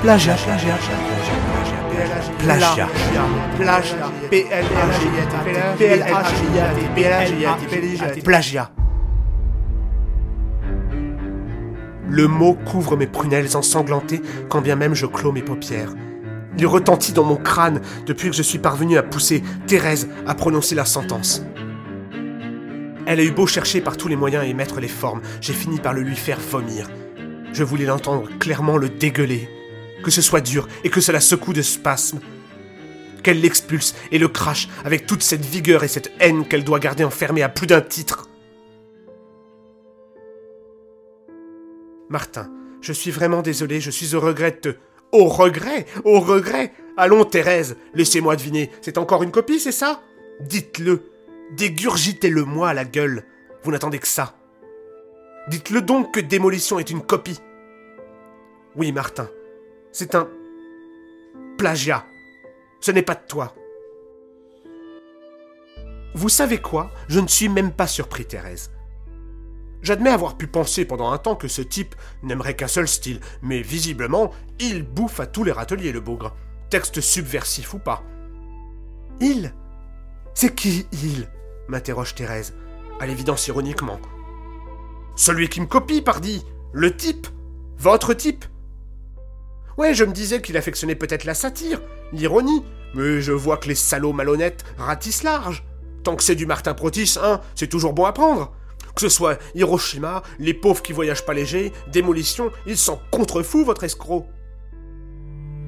plagia, plagia, plagia, plagia, plagia. Le mot couvre mes prunelles ensanglantées quand bien même je clos mes paupières. Il retentit dans mon crâne depuis que je suis parvenu à pousser Thérèse à prononcer la sentence. Elle a eu beau chercher par tous les moyens et mettre les formes, j'ai fini par le lui faire vomir. Je voulais l'entendre clairement le dégueuler. Que ce soit dur et que cela secoue de spasmes. Qu'elle l'expulse et le crache avec toute cette vigueur et cette haine qu'elle doit garder enfermée à plus d'un titre. Martin, je suis vraiment désolé, je suis au regret de te... Au regret Au regret Allons, Thérèse, laissez-moi deviner, c'est encore une copie, c'est ça? Dites-le. Dégurgitez-le moi à la gueule. Vous n'attendez que ça. Dites-le donc que Démolition est une copie. Oui, Martin, c'est un plagiat. Ce n'est pas de toi. Vous savez quoi? Je ne suis même pas surpris, Thérèse. J'admets avoir pu penser pendant un temps que ce type n'aimerait qu'un seul style, mais visiblement, il bouffe à tous les râteliers, le bougre. Texte subversif ou pas. Il? C'est qui il? m'interroge Thérèse, à l'évidence ironiquement. Celui qui me copie, pardi Le type? Votre type? Ouais, je me disais qu'il affectionnait peut-être la satire, l'ironie, mais je vois que les salauds malhonnêtes ratissent large. Tant que c'est du Martin Protis, hein, c'est toujours bon à prendre. Que ce soit Hiroshima, les pauvres qui voyagent pas léger, démolition, ils s'en contrefoutent, votre escroc.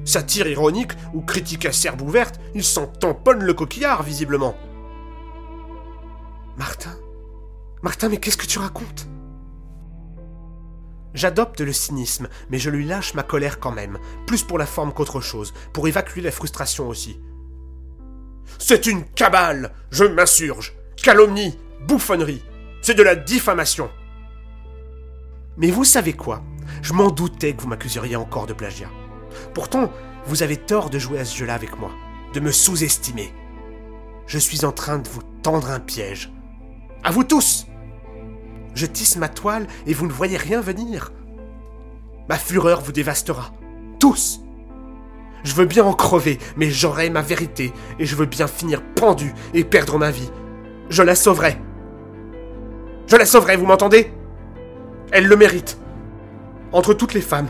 Satire ironique ou critique acerbe ouverte, ils s'en tamponnent le coquillard, visiblement. Martin? Martin, mais qu'est-ce que tu racontes? J'adopte le cynisme, mais je lui lâche ma colère quand même, plus pour la forme qu'autre chose, pour évacuer la frustration aussi. C'est une cabale Je m'insurge Calomnie Bouffonnerie C'est de la diffamation Mais vous savez quoi? Je m'en doutais que vous m'accuseriez encore de plagiat. Pourtant, vous avez tort de jouer à ce jeu-là avec moi, de me sous-estimer. Je suis en train de vous tendre un piège. À vous tous Je tisse ma toile et vous ne voyez rien venir. Ma fureur vous dévastera. Tous Je veux bien en crever, mais j'aurai ma vérité, et je veux bien finir pendu et perdre ma vie. Je la sauverai. Je la sauverai, vous m'entendez? Elle le mérite. Entre toutes les femmes.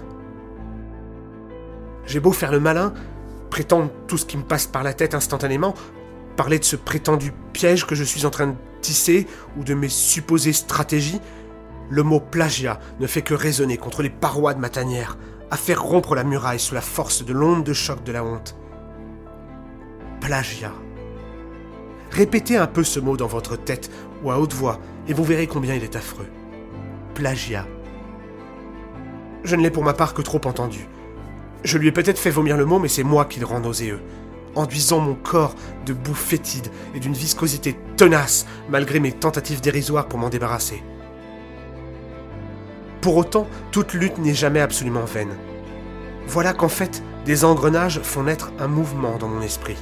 J'ai beau faire le malin, prétendre tout ce qui me passe par la tête instantanément, parler de ce prétendu piège que je suis en train de tisser ou de mes supposées stratégies, le mot plagiat ne fait que résonner contre les parois de ma tanière, à faire rompre la muraille sous la force de l'onde de choc de la honte. Plagiat. Répétez un peu ce mot dans votre tête ou à haute voix, et vous verrez combien il est affreux. Plagiat. Je ne l'ai pour ma part que trop entendu. Je lui ai peut-être fait vomir le mot, mais c'est moi qui le rend nauséeux, enduisant mon corps de boue fétide et d'une viscosité tenace, malgré mes tentatives dérisoires pour m'en débarrasser. Pour autant, toute lutte n'est jamais absolument vaine. Voilà qu'en fait, des engrenages font naître un mouvement dans mon esprit.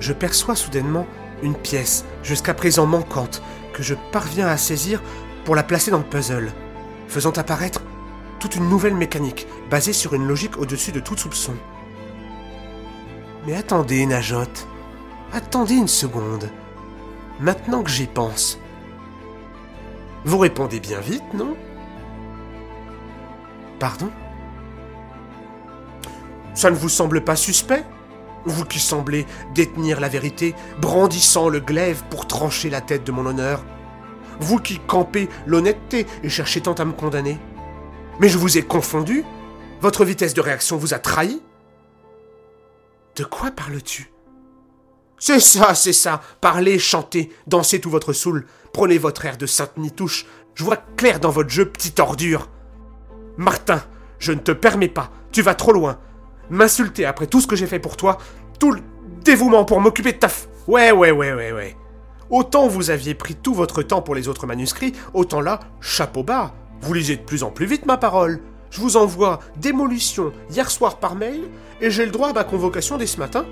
Je perçois soudainement une pièce, jusqu'à présent manquante, que je parviens à saisir pour la placer dans le puzzle, faisant apparaître toute une nouvelle mécanique, basée sur une logique au-dessus de tout soupçon. Mais attendez, Najotte. Attendez une seconde. Maintenant que j'y pense. Vous répondez bien vite, non? Pardon? Ça ne vous semble pas suspect? Vous qui semblez détenir la vérité, brandissant le glaive pour trancher la tête de mon honneur. Vous qui campez l'honnêteté et cherchez tant à me condamner. Mais je vous ai confondu. Votre vitesse de réaction vous a trahi De quoi parles-tu? C'est ça, c'est ça Parlez, chantez, dansez tout votre saoul, prenez votre air de sainte nitouche, je vois clair dans votre jeu, petite ordure. Martin, je ne te permets pas, tu vas trop loin. M'insulter après tout ce que j'ai fait pour toi, tout le dévouement pour m'occuper de ta f... Ouais, ouais, ouais, ouais, ouais. Autant vous aviez pris tout votre temps pour les autres manuscrits, autant là, chapeau bas. Vous lisez de plus en plus vite ma parole. Je vous envoie démolition hier soir par mail et j'ai le droit à ma convocation dès ce matin.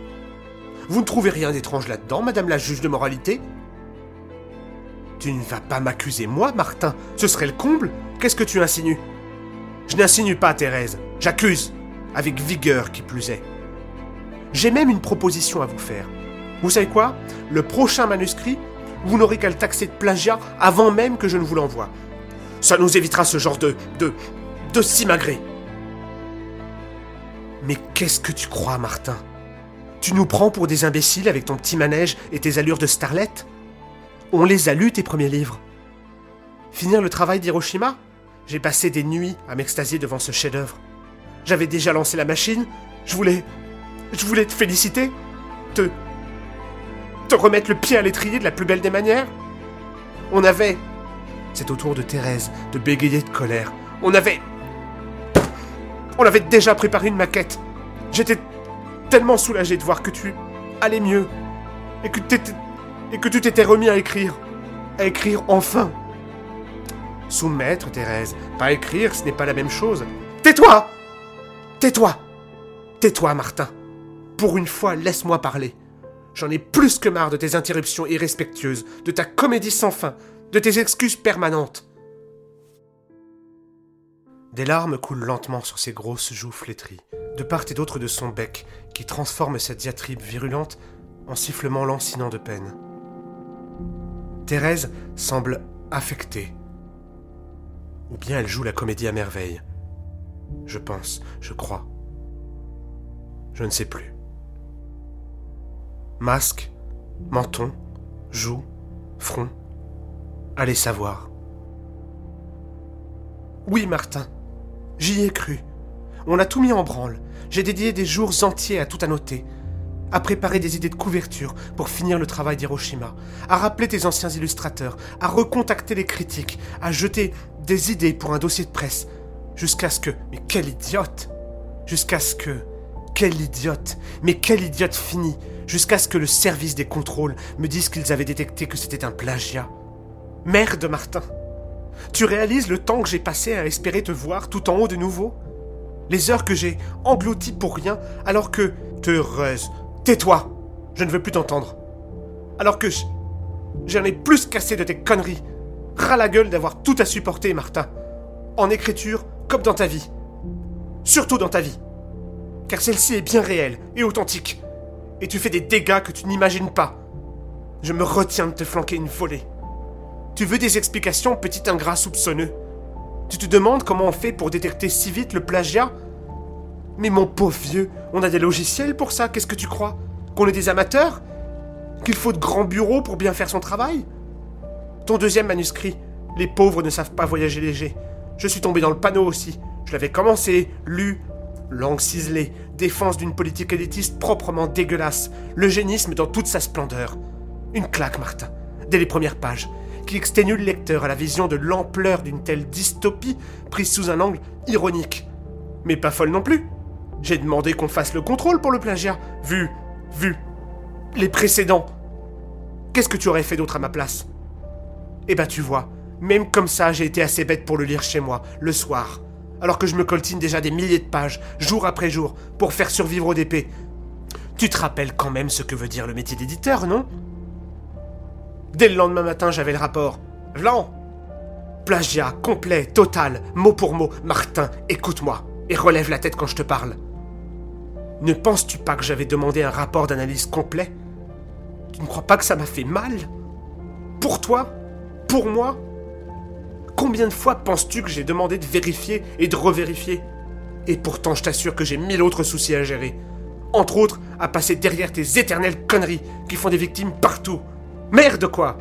Vous ne trouvez rien d'étrange là-dedans, madame la juge de moralité? Tu ne vas pas m'accuser, moi, Martin Ce serait le comble Qu'est-ce que tu insinues? Je n'insinue pas, Thérèse. J'accuse. Avec vigueur, qui plus est. J'ai même une proposition à vous faire. Vous savez quoi? Le prochain manuscrit, vous n'aurez qu'à le taxer de plagiat avant même que je ne vous l'envoie. Ça nous évitera ce genre de. de. De simagrée. Mais qu'est-ce que tu crois, Martin? Tu nous prends pour des imbéciles avec ton petit manège et tes allures de starlet On les a lus, tes premiers livres. Finir le travail d'Hiroshima? J'ai passé des nuits à m'extasier devant ce chef-d'œuvre. J'avais déjà lancé la machine, je voulais. je voulais te féliciter, te. te remettre le pied à l'étrier de la plus belle des manières. On avait. C'est au tour de Thérèse de bégayer de colère. On avait. On avait déjà préparé une maquette. J'étais tellement soulagé de voir que tu allais mieux. Et que, tu t'étais remis à écrire. À écrire enfin. Soumettre, Thérèse. Pas écrire, ce n'est pas la même chose. Tais-toi Tais-toi Tais-toi, Martin. Pour une fois, laisse-moi parler. J'en ai plus que marre de tes interruptions irrespectueuses, de ta comédie sans fin, de tes excuses permanentes. Des larmes coulent lentement sur ses grosses joues flétries, de part et d'autre de son bec, qui transforme cette diatribe virulente en sifflement lancinant de peine. Thérèse semble affectée. Ou bien elle joue la comédie à merveille. Je pense, je crois. Je ne sais plus. Masque, menton, joue, front. Allez savoir. Oui, Martin, j'y ai cru. On a tout mis en branle. J'ai dédié des jours entiers à tout annoter, à préparer des idées de couverture pour finir le travail d'Hiroshima, à rappeler tes anciens illustrateurs, à recontacter les critiques, à jeter des idées pour un dossier de presse, Jusqu'à ce que... Mais quel idiote Jusqu'à ce que... Quel idiote Mais quel idiote fini Jusqu'à ce que le service des contrôles me dise qu'ils avaient détecté que c'était un plagiat. Merde, Martin Tu réalises le temps que j'ai passé à espérer te voir tout en haut de nouveau? Les heures que j'ai englouties pour rien, alors que... Heureuse Tais-toi Je ne veux plus t'entendre. Alors que J'en ai plus cassé de tes conneries. Ras la gueule d'avoir tout à supporter, Martin. En écriture, comme dans ta vie. Surtout dans ta vie. Car celle-ci est bien réelle et authentique. Et tu fais des dégâts que tu n'imagines pas. Je me retiens de te flanquer une volée. Tu veux des explications, petit ingrat soupçonneux? Tu te demandes comment on fait pour détecter si vite le plagiat? Mais mon pauvre vieux, on a des logiciels pour ça, qu'est-ce que tu crois? Qu'on est des amateurs? Qu'il faut de grands bureaux pour bien faire son travail? Ton deuxième manuscrit, les pauvres ne savent pas voyager léger. Je suis tombé dans le panneau aussi. Je l'avais commencé, lu, langue ciselée, défense d'une politique élitiste proprement dégueulasse, l'eugénisme dans toute sa splendeur. Une claque, Martin, dès les premières pages, qui exténue le lecteur à la vision de l'ampleur d'une telle dystopie prise sous un angle ironique. Mais pas folle non plus. J'ai demandé qu'on fasse le contrôle pour le plagiat, vu, vu, les précédents. Qu'est-ce que tu aurais fait d'autre à ma place? Eh ben tu vois, même comme ça, j'ai été assez bête pour le lire chez moi, le soir. Alors que je me coltine déjà des milliers de pages, jour après jour, pour faire survivre au DP. Tu te rappelles quand même ce que veut dire le métier d'éditeur, non? Dès le lendemain matin, j'avais le rapport. Vlan Plagiat, complet, total, mot pour mot. Martin, écoute-moi, et relève la tête quand je te parle. Ne penses-tu pas que j'avais demandé un rapport d'analyse complet? Tu ne crois pas que ça m'a fait mal? Pour toi? Pour moi? Combien de fois penses-tu que j'ai demandé de vérifier et de revérifier? Et pourtant, je t'assure que j'ai mille autres soucis à gérer. Entre autres, à passer derrière tes éternelles conneries qui font des victimes partout. Merde quoi?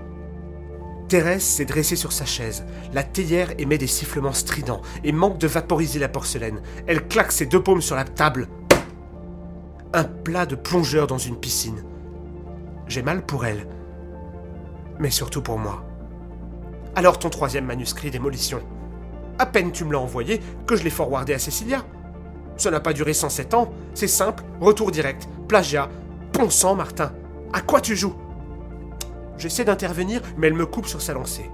Thérèse s'est dressée sur sa chaise. La théière émet des sifflements stridents et manque de vaporiser la porcelaine. Elle claque ses deux paumes sur la table. Un plat de plongeur dans une piscine. J'ai mal pour elle, mais surtout pour moi. Alors ton troisième manuscrit démolition. À peine tu me l'as envoyé que je l'ai forwardé à Cécilia. Ça n'a pas duré 107 ans, c'est simple, retour direct, plagiat. Bon sang, Martin, à quoi tu joues? J'essaie d'intervenir, mais elle me coupe sur sa lancée.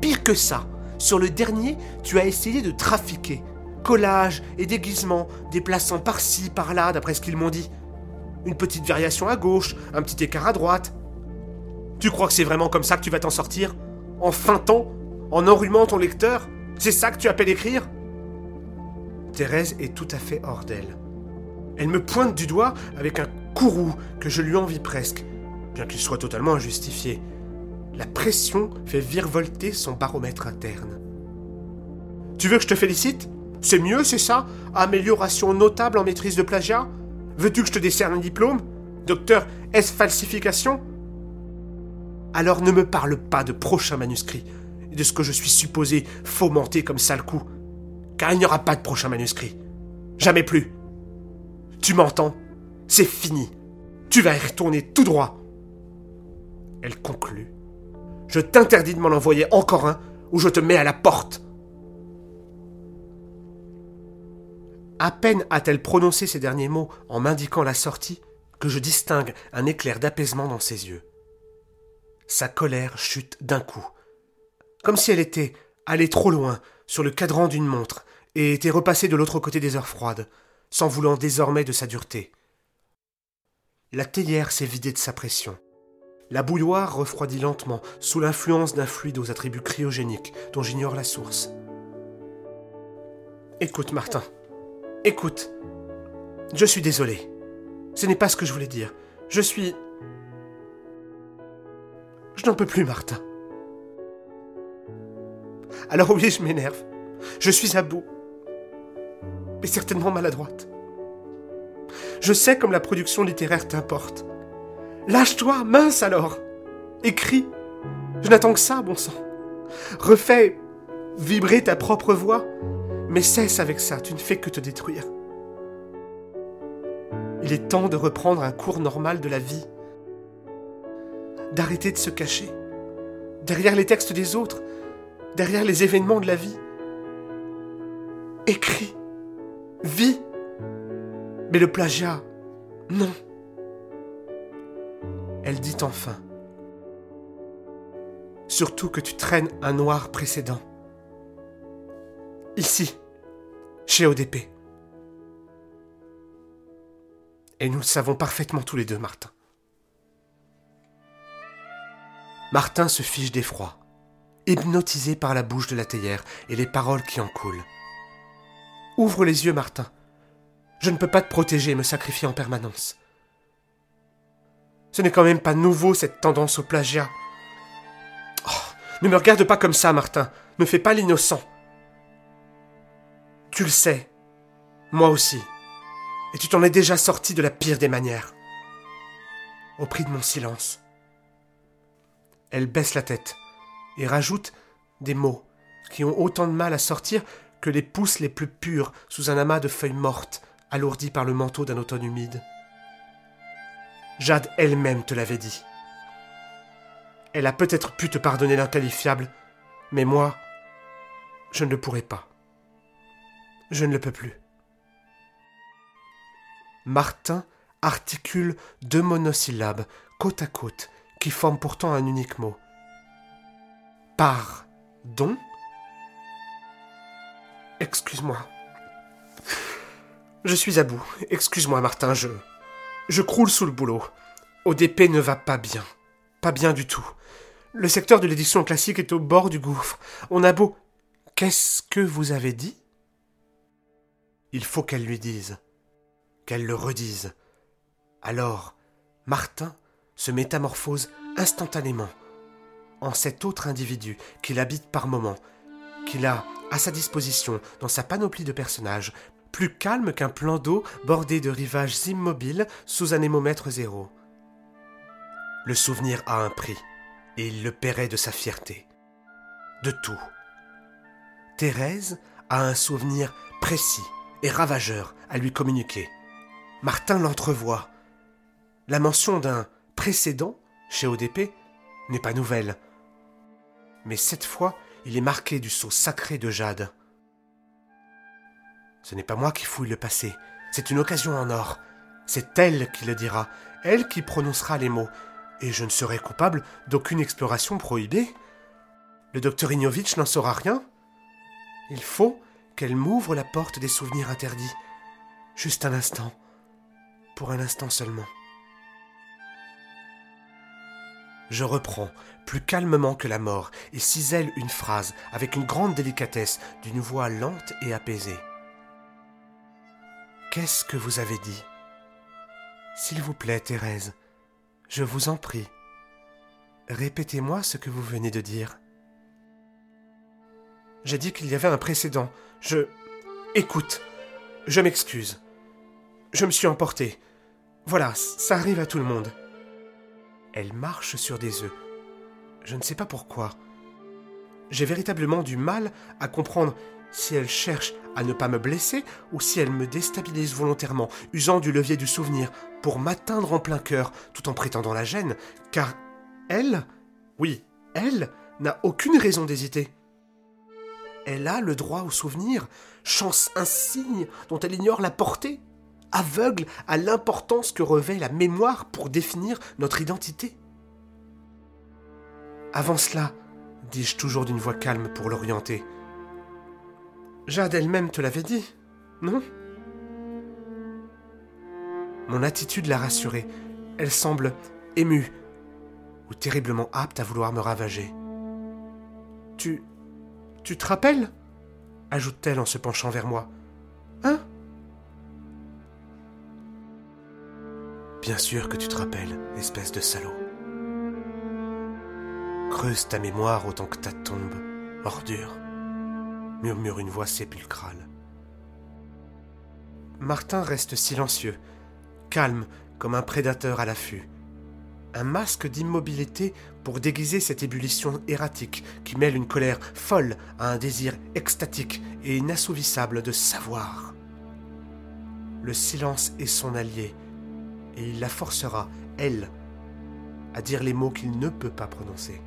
Pire que ça, sur le dernier, tu as essayé de trafiquer. Collage et déguisement, déplaçant par-ci, par-là, d'après ce qu'ils m'ont dit. Une petite variation à gauche, un petit écart à droite. Tu crois que c'est vraiment comme ça que tu vas t'en sortir? En feintant? En enrhumant ton lecteur? C'est ça que tu appelles écrire? Thérèse est tout à fait hors d'elle. Elle me pointe du doigt avec un courroux que je lui envie presque, bien qu'il soit totalement injustifié. La pression fait virevolter son baromètre interne. Tu veux que je te félicite? C'est mieux, c'est ça? Amélioration notable en maîtrise de plagiat? Veux-tu que je te décerne un diplôme? Docteur S falsification? Alors ne me parle pas de prochain manuscrit et de ce que je suis supposé fomenter comme sale coup, car il n'y aura pas de prochain manuscrit. Jamais plus. Tu m'entends? C'est fini. Tu vas y retourner tout droit. Elle conclut. Je t'interdis de m'en envoyer encore un, ou je te mets à la porte. À peine a-t-elle prononcé ces derniers mots en m'indiquant la sortie que je distingue un éclair d'apaisement dans ses yeux. Sa colère chute d'un coup, comme si elle était allée trop loin sur le cadran d'une montre et était repassée de l'autre côté des heures froides, s'en voulant désormais de sa dureté. La théière s'est vidée de sa pression. La bouilloire refroidit lentement sous l'influence d'un fluide aux attributs cryogéniques dont j'ignore la source. Écoute, Martin. Écoute. Je suis désolé. Ce n'est pas ce que je voulais dire. Je suis... Je n'en peux plus, Martin. Alors oui, je m'énerve. Je suis à bout mais certainement maladroite. Je sais comme la production littéraire t'importe. Lâche-toi, mince alors Écris Je n'attends que ça, bon sang Refais vibrer ta propre voix, mais cesse avec ça, tu ne fais que te détruire. Il est temps de reprendre un cours normal de la vie, d'arrêter de se cacher, derrière les textes des autres, derrière les événements de la vie. Écris Vie. Mais le plagiat, non. Elle dit enfin. Surtout que tu traînes un noir précédent. Ici, chez ODP. Et nous le savons parfaitement tous les deux, Martin. Martin se fiche d'effroi, hypnotisé par la bouche de la théière et les paroles qui en coulent. Ouvre les yeux, Martin. Je ne peux pas te protéger et me sacrifier en permanence. Ce n'est quand même pas nouveau cette tendance au plagiat. Oh, ne me regarde pas comme ça, Martin. Ne fais pas l'innocent. Tu le sais. Moi aussi. Et tu t'en es déjà sorti de la pire des manières. Au prix de mon silence. Elle baisse la tête et rajoute des mots qui ont autant de mal à sortir que les pousses les plus pures sous un amas de feuilles mortes, alourdies par le manteau d'un automne humide. Jade elle-même te l'avait dit. Elle a peut-être pu te pardonner l'inqualifiable, mais moi, je ne le pourrai pas. Je ne le peux plus. Martin articule deux monosyllabes côte à côte qui forment pourtant un unique mot. Pardon? Excuse-moi. Je suis à bout. Excuse-moi, Martin, je. Je croule sous le boulot. ODP ne va pas bien. Pas bien du tout. Le secteur de l'édition classique est au bord du gouffre. On a beau. Qu'est-ce que vous avez dit? Il faut qu'elle lui dise. Qu'elle le redise. Alors, Martin se métamorphose instantanément en cet autre individu qu'il habite par moments, qu'il a à sa disposition dans sa panoplie de personnages, plus calme qu'un plan d'eau bordé de rivages immobiles sous un hémomètre zéro. Le souvenir a un prix, et il le paierait de sa fierté. De tout. Thérèse a un souvenir précis et ravageur à lui communiquer. Martin l'entrevoit. La mention d'un précédent chez ODP n'est pas nouvelle. Mais cette fois, il est marqué du sceau sacré de Jade. Ce n'est pas moi qui fouille le passé, c'est une occasion en or. C'est elle qui le dira, elle qui prononcera les mots, et je ne serai coupable d'aucune exploration prohibée. Le docteur Ignovitch n'en saura rien. Il faut qu'elle m'ouvre la porte des souvenirs interdits. Juste un instant. Pour un instant seulement. Je reprends, plus calmement que la mort, et cisèle une phrase avec une grande délicatesse, d'une voix lente et apaisée. Qu'est-ce que vous avez dit? S'il vous plaît, Thérèse, je vous en prie, répétez-moi ce que vous venez de dire. J'ai dit qu'il y avait un précédent. Je... Écoute, je m'excuse. Je me suis emporté. Voilà, ça arrive à tout le monde. Elle marche sur des œufs. Je ne sais pas pourquoi. J'ai véritablement du mal à comprendre si elle cherche à ne pas me blesser ou si elle me déstabilise volontairement, usant du levier du souvenir pour m'atteindre en plein cœur tout en prétendant la gêne, car elle, oui, elle, n'a aucune raison d'hésiter. Elle a le droit au souvenir, chance insigne dont elle ignore la portée, aveugle à l'importance que revêt la mémoire pour définir notre identité. Avant cela, dis-je toujours d'une voix calme pour l'orienter. Jade elle-même te l'avait dit, non? Mon attitude l'a rassurée. Elle semble émue ou terriblement apte à vouloir me ravager. Tu tu te rappelles? ajoute-t-elle en se penchant vers moi. Hein? Bien sûr que tu te rappelles, espèce de salaud. Creuse ta mémoire autant que ta tombe, ordure, murmure une voix sépulcrale. Martin reste silencieux, calme comme un prédateur à l'affût un masque d'immobilité pour déguiser cette ébullition erratique qui mêle une colère folle à un désir extatique et inassouvissable de savoir. Le silence est son allié, et il la forcera, elle, à dire les mots qu'il ne peut pas prononcer.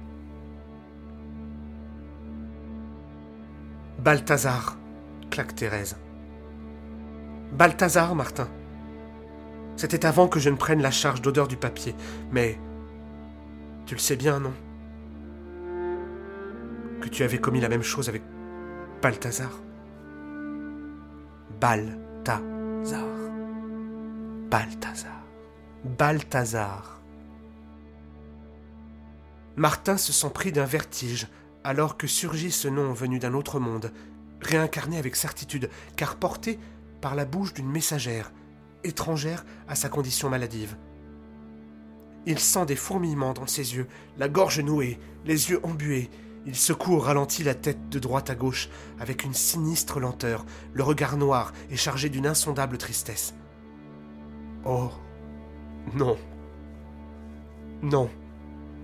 Balthazar, claque Thérèse. Balthazar, Martin. C'était avant que je ne prenne la charge d'odeur du papier. Mais... Tu le sais bien, non? Que tu avais commis la même chose avec Balthazar Balthazar. Balthazar. Balthazar. Martin se sent pris d'un vertige alors que surgit ce nom venu d'un autre monde, réincarné avec certitude, car porté par la bouche d'une messagère, étrangère à sa condition maladive. Il sent des fourmillements dans ses yeux, la gorge nouée, les yeux embués. Il secoue au ralenti la tête de droite à gauche, avec une sinistre lenteur, le regard noir et chargé d'une insondable tristesse. Oh. Non. Non.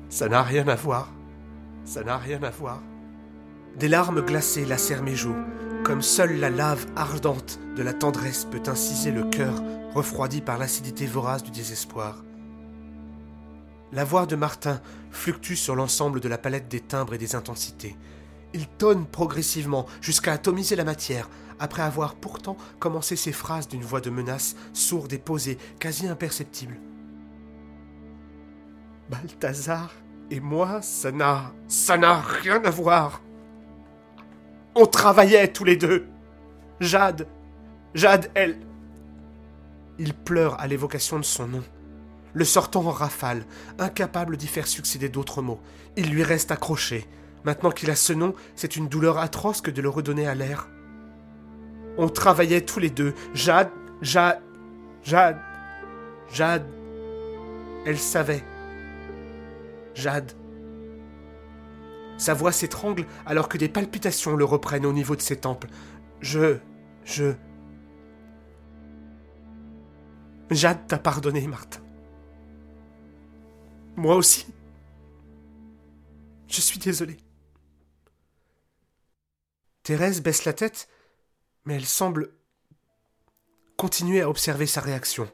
Ça n'a rien à voir. Ça n'a rien à voir. Des larmes glacées lacèrent mes joues, comme seule la lave ardente de la tendresse peut inciser le cœur refroidi par l'acidité vorace du désespoir. La voix de Martin fluctue sur l'ensemble de la palette des timbres et des intensités. Il tonne progressivement jusqu'à atomiser la matière, après avoir pourtant commencé ses phrases d'une voix de menace sourde et posée, quasi imperceptible. Balthazar et moi, ça n'a. ça n'a rien à voir. On travaillait tous les deux. Jade. Jade, elle. Il pleure à l'évocation de son nom. Le sortant en rafale, incapable d'y faire succéder d'autres mots. Il lui reste accroché. Maintenant qu'il a ce nom, c'est une douleur atroce que de le redonner à l'air. On travaillait tous les deux. Jade, Jade, Jade, Jade. Elle savait. Jade. Sa voix s'étrangle alors que des palpitations le reprennent au niveau de ses tempes. Je. Je. Jade t'a pardonné, Martin. Moi aussi. Je suis désolé. Thérèse baisse la tête, mais elle semble continuer à observer sa réaction,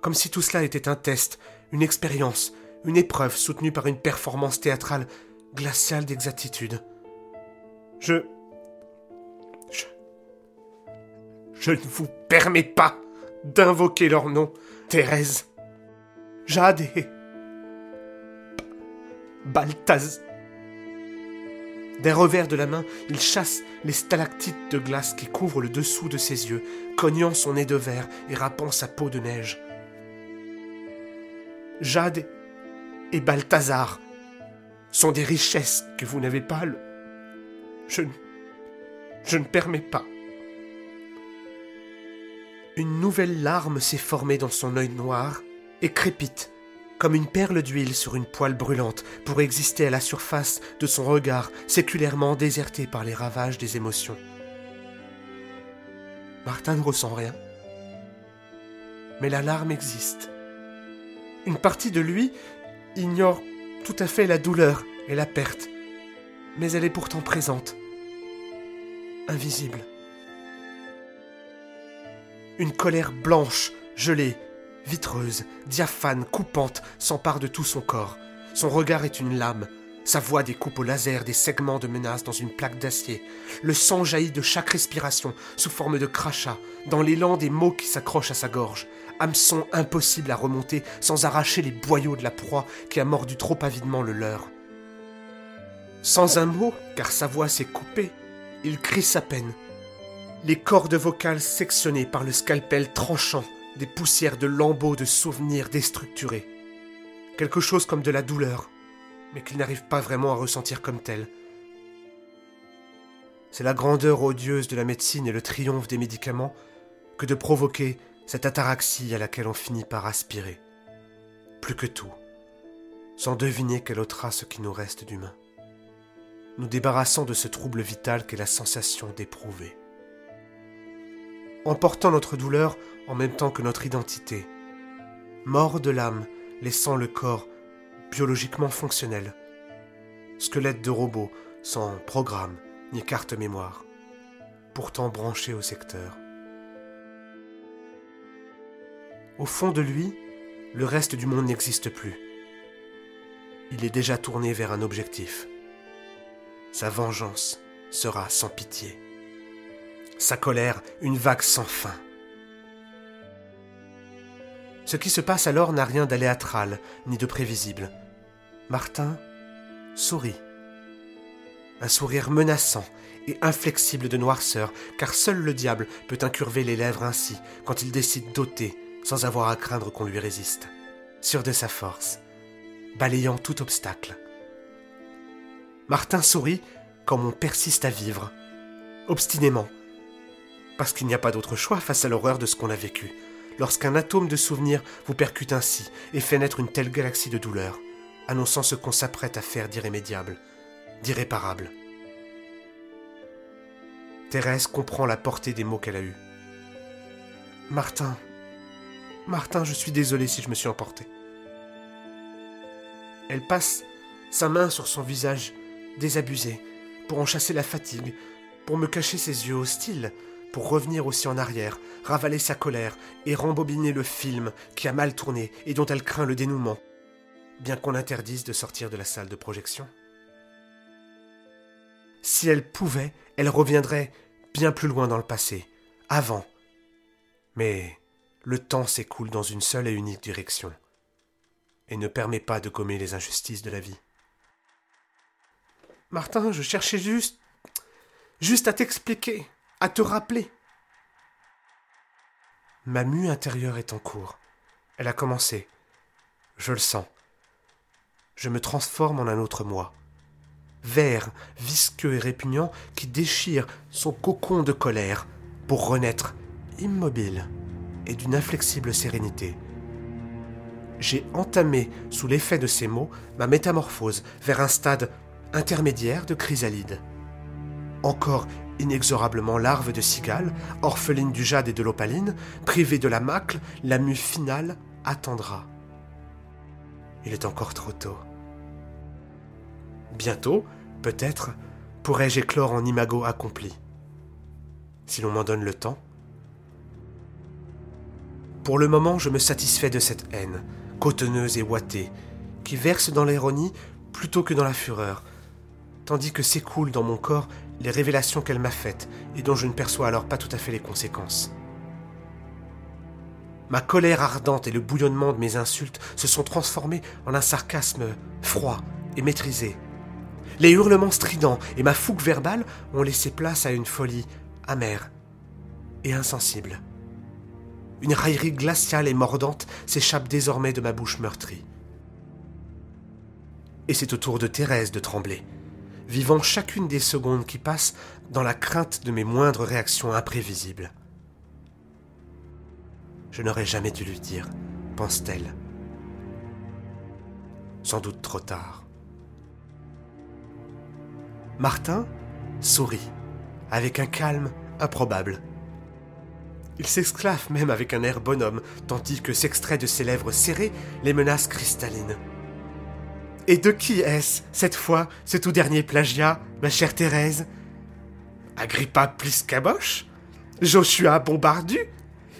comme si tout cela était un test, une expérience, une épreuve soutenue par une performance théâtrale glaciale d'exactitude. Je... Je... Je ne vous permets pas d'invoquer leur nom, Thérèse. Jade et... Balthaz. D'un revers de la main, il chasse les stalactites de glace qui couvrent le dessous de ses yeux, cognant son nez de verre et râpant sa peau de neige. Jade et Balthazar sont des richesses que vous n'avez pas. Le... Je, je ne permets pas. Une nouvelle larme s'est formée dans son œil noir et crépite comme une perle d'huile sur une poêle brûlante pour exister à la surface de son regard séculairement déserté par les ravages des émotions. Martin ne ressent rien. Mais la larme existe. Une partie de lui ignore tout à fait la douleur et la perte, mais elle est pourtant présente, invisible. Une colère blanche, gelée, vitreuse, diaphane, coupante, s'empare de tout son corps. Son regard est une lame. Sa voix découpe au laser des segments de menace dans une plaque d'acier. Le sang jaillit de chaque respiration, sous forme de crachat, dans l'élan des mots qui s'accrochent à sa gorge. Hameçon impossible à remonter sans arracher les boyaux de la proie qui a mordu trop avidement le leur. Sans un mot, car sa voix s'est coupée, il crie sa peine. Les cordes vocales sectionnées par le scalpel tranchant des poussières de lambeaux de souvenirs déstructurés. Quelque chose comme de la douleur, mais qu'il n'arrive pas vraiment à ressentir comme telle. C'est la grandeur odieuse de la médecine et le triomphe des médicaments que de provoquer cette ataraxie à laquelle on finit par aspirer. Plus que tout, sans deviner quelle autre trace qui nous reste d'humain. Nous débarrassant de ce trouble vital qu'est la sensation d'éprouver emportant notre douleur en même temps que notre identité. Mort de l'âme, laissant le corps biologiquement fonctionnel. Squelette de robot, sans programme ni carte mémoire, pourtant branché au secteur. Au fond de lui, le reste du monde n'existe plus. Il est déjà tourné vers un objectif. Sa vengeance sera sans pitié sa colère une vague sans fin. Ce qui se passe alors n'a rien d'aléatral ni de prévisible. Martin sourit. Un sourire menaçant et inflexible de noirceur, car seul le diable peut incurver les lèvres ainsi quand il décide d'ôter sans avoir à craindre qu'on lui résiste, sûr de sa force, balayant tout obstacle. Martin sourit comme on persiste à vivre, obstinément, parce qu'il n'y a pas d'autre choix face à l'horreur de ce qu'on a vécu. Lorsqu'un atome de souvenir vous percute ainsi et fait naître une telle galaxie de douleurs, annonçant ce qu'on s'apprête à faire d'irrémédiable, d'irréparable. Thérèse comprend la portée des mots qu'elle a eus. Martin, Martin, je suis désolé si je me suis emporté. Elle passe sa main sur son visage désabusé, pour en chasser la fatigue, pour me cacher ses yeux hostiles, pour revenir aussi en arrière, ravaler sa colère et rembobiner le film qui a mal tourné et dont elle craint le dénouement, bien qu'on interdise de sortir de la salle de projection. Si elle pouvait, elle reviendrait bien plus loin dans le passé, avant. Mais le temps s'écoule dans une seule et unique direction, et ne permet pas de gommer les injustices de la vie. Martin, je cherchais juste. juste à t'expliquer à te rappeler. Ma mue intérieure est en cours. Elle a commencé. Je le sens. Je me transforme en un autre moi. Vert, visqueux et répugnant, qui déchire son cocon de colère pour renaître immobile et d'une inflexible sérénité. J'ai entamé, sous l'effet de ces mots, ma métamorphose vers un stade intermédiaire de chrysalide. Encore inexorablement larve de cigale, orpheline du jade et de l'opaline, privée de la macle, la mue finale attendra. Il est encore trop tôt. Bientôt, peut-être, pourrai-je éclore en imago accompli. Si l'on m'en donne le temps. Pour le moment, je me satisfais de cette haine, cotonneuse et ouatée, qui verse dans l'ironie plutôt que dans la fureur, tandis que s'écoulent dans mon corps les révélations qu'elle m'a faites et dont je ne perçois alors pas tout à fait les conséquences. Ma colère ardente et le bouillonnement de mes insultes se sont transformés en un sarcasme froid et maîtrisé. Les hurlements stridents et ma fougue verbale ont laissé place à une folie amère et insensible. Une raillerie glaciale et mordante s'échappe désormais de ma bouche meurtrie. Et c'est au tour de Thérèse de trembler, vivant chacune des secondes qui passent dans la crainte de mes moindres réactions imprévisibles. Je n'aurais jamais dû lui dire, pense-t-elle. Sans doute trop tard. Martin sourit, avec un calme improbable. Il s'exclave même avec un air bonhomme, tandis que s'extrait de ses lèvres serrées les menaces cristallines. Et de qui est-ce, cette fois, ce tout dernier plagiat, ma chère Thérèse? Agrippa Pliscaboche Joshua Bombardu?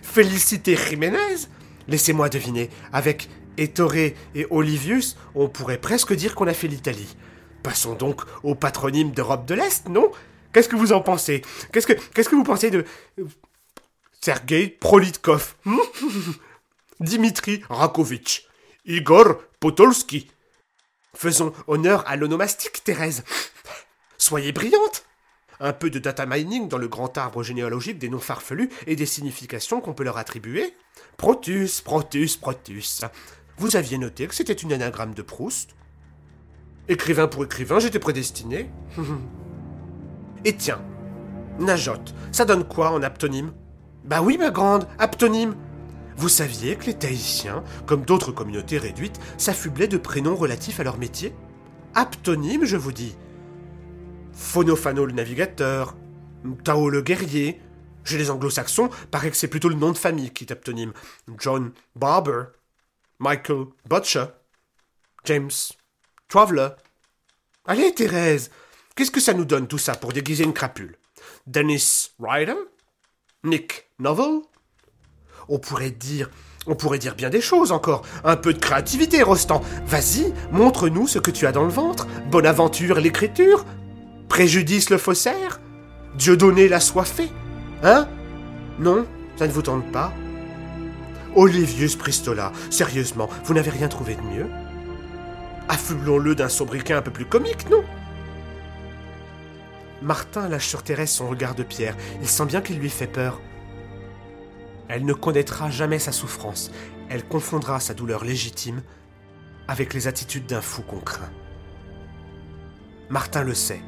Félicité Jiménez Laissez-moi deviner, avec Ettore et Olivius, on pourrait presque dire qu'on a fait l'Italie. Passons donc au patronyme d'Europe de l'Est, non? Qu'est-ce que vous en pensez? Qu'est-ce que qu'est-ce que vous pensez de Sergei Prolitkov Dimitri Rakovitch Igor Potolski Faisons honneur à l'onomastique, Thérèse. Soyez brillante un peu de data mining dans le grand arbre généalogique des noms farfelus et des significations qu'on peut leur attribuer. Protus, Protus, Protus. Vous aviez noté que c'était une anagramme de Proust Écrivain pour écrivain, j'étais prédestiné. et tiens, Najote, ça donne quoi en aptonyme? Bah oui, ma grande, aptonyme. Vous saviez que les Tahitiens, comme d'autres communautés réduites, s'affublaient de prénoms relatifs à leur métier? Aptonyme, je vous dis. Phonophano le navigateur, Tao le guerrier. Chez les anglo-saxons, paraît que c'est plutôt le nom de famille qui est aptonyme. John Barber, Michael Butcher, James Traveller. Allez, Thérèse, qu'est-ce que ça nous donne tout ça pour déguiser une crapule? Dennis Ryder Nick Novel? On pourrait dire on pourrait dire bien des choses encore. Un peu de créativité, Rostand. Vas-y, montre-nous ce que tu as dans le ventre. Bonne aventure, l'écriture. Préjudice le faussaire Dieu donné la soifée Hein? Non Ça ne vous tente pas Olivius Pristola, sérieusement, vous n'avez rien trouvé de mieux? Affublons-le d'un sobriquet un peu plus comique, non? Martin lâche sur Thérèse son regard de pierre. Il sent bien qu'il lui fait peur. Elle ne connaîtra jamais sa souffrance. Elle confondra sa douleur légitime avec les attitudes d'un fou qu'on craint. Martin le sait.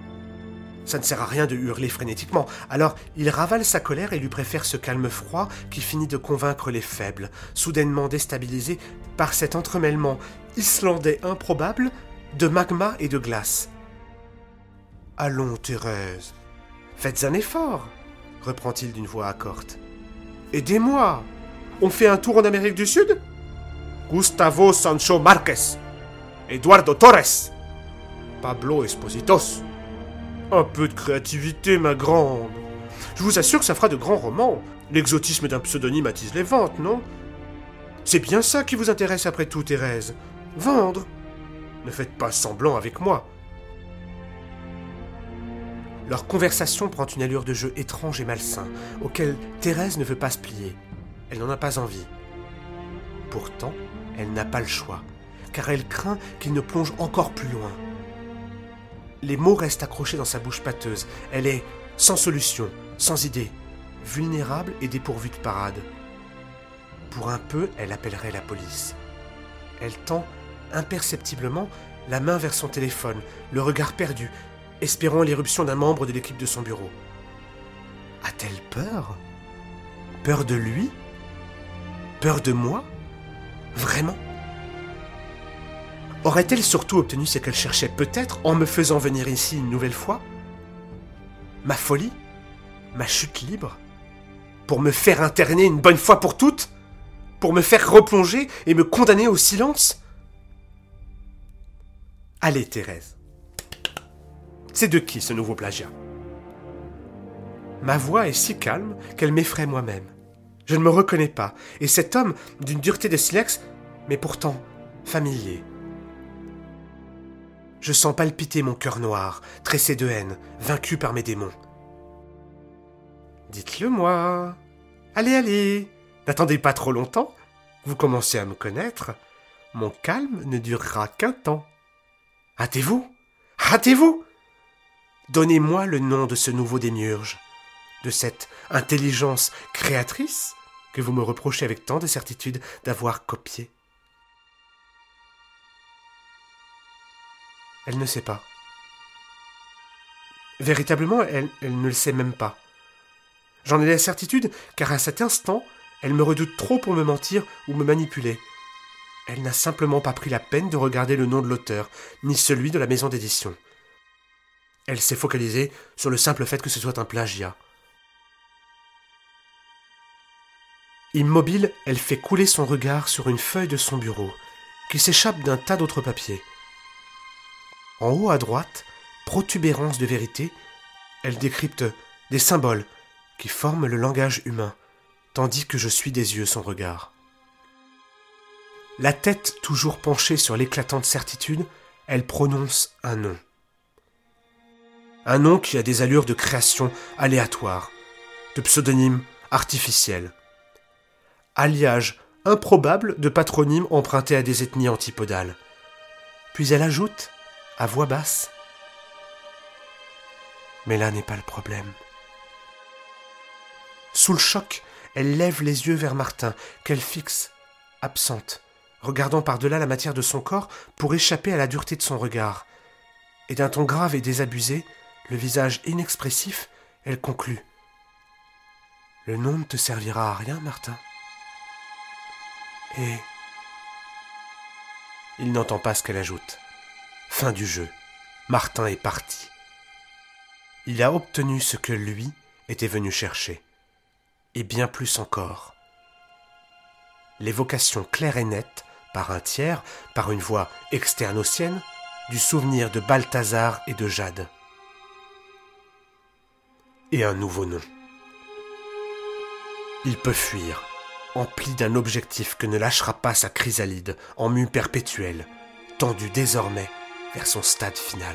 Ça ne sert à rien de hurler frénétiquement, alors il ravale sa colère et lui préfère ce calme froid qui finit de convaincre les faibles, soudainement déstabilisés par cet entremêlement islandais improbable de magma et de glace. Allons, Thérèse, faites un effort, reprend-il d'une voix accorte. Aidez-moi On fait un tour en Amérique du Sud? Gustavo Sancho Marquez, Eduardo Torres, Pablo Espositos. Un peu de créativité, ma grande. Je vous assure que ça fera de grands romans. L'exotisme d'un pseudonyme attise les ventes, non? C'est bien ça qui vous intéresse après tout, Thérèse. Vendre. Ne faites pas semblant avec moi. Leur conversation prend une allure de jeu étrange et malsain, auquel Thérèse ne veut pas se plier. Elle n'en a pas envie. Pourtant, elle n'a pas le choix, car elle craint qu'il ne plonge encore plus loin. Les mots restent accrochés dans sa bouche pâteuse. Elle est sans solution, sans idée, vulnérable et dépourvue de parade. Pour un peu, elle appellerait la police. Elle tend imperceptiblement la main vers son téléphone, le regard perdu, espérant l'éruption d'un membre de l'équipe de son bureau. A-t-elle peur? Peur de lui? Peur de moi? Vraiment? Aurait-elle surtout obtenu ce qu'elle cherchait peut-être en me faisant venir ici une nouvelle fois? Ma folie? Ma chute libre? Pour me faire interner une bonne fois pour toutes? Pour me faire replonger et me condamner au silence? Allez, Thérèse. C'est de qui ce nouveau plagiat? Ma voix est si calme qu'elle m'effraie moi-même. Je ne me reconnais pas, et cet homme, d'une dureté de silex, mais pourtant familier. Je sens palpiter mon cœur noir, tressé de haine, vaincu par mes démons. Dites-le moi. Allez, allez, n'attendez pas trop longtemps. Vous commencez à me connaître. Mon calme ne durera qu'un temps. Hâtez-vous Hâtez-vous Donnez-moi le nom de ce nouveau démiurge, de cette intelligence créatrice que vous me reprochez avec tant de certitude d'avoir copié. Elle ne sait pas. Véritablement, elle, elle ne le sait même pas. J'en ai la certitude, car à cet instant, elle me redoute trop pour me mentir ou me manipuler. Elle n'a simplement pas pris la peine de regarder le nom de l'auteur, ni celui de la maison d'édition. Elle s'est focalisée sur le simple fait que ce soit un plagiat. Immobile, elle fait couler son regard sur une feuille de son bureau, qui s'échappe d'un tas d'autres papiers. En haut à droite, protubérance de vérité, elle décrypte des symboles qui forment le langage humain, tandis que je suis des yeux son regard. La tête toujours penchée sur l'éclatante certitude, elle prononce un nom. Un nom qui a des allures de création aléatoire, de pseudonyme artificiel. Alliage improbable de patronymes empruntés à des ethnies antipodales. Puis elle ajoute, à voix basse, Mais là n'est pas le problème. Sous le choc, elle lève les yeux vers Martin, qu'elle fixe, absente, regardant par-delà la matière de son corps pour échapper à la dureté de son regard. Et d'un ton grave et désabusé, le visage inexpressif, elle conclut. Le nom ne te servira à rien, Martin. Et... Il n'entend pas ce qu'elle ajoute. Fin du jeu. Martin est parti. Il a obtenu ce que lui était venu chercher et bien plus encore. L'évocation claire et nette, par un tiers, par une voix externe aux siennes, du souvenir de Balthazar et de Jade. Et un nouveau nom. Il peut fuir, empli d'un objectif que ne lâchera pas sa chrysalide en mue perpétuelle, tendu désormais vers son stade final.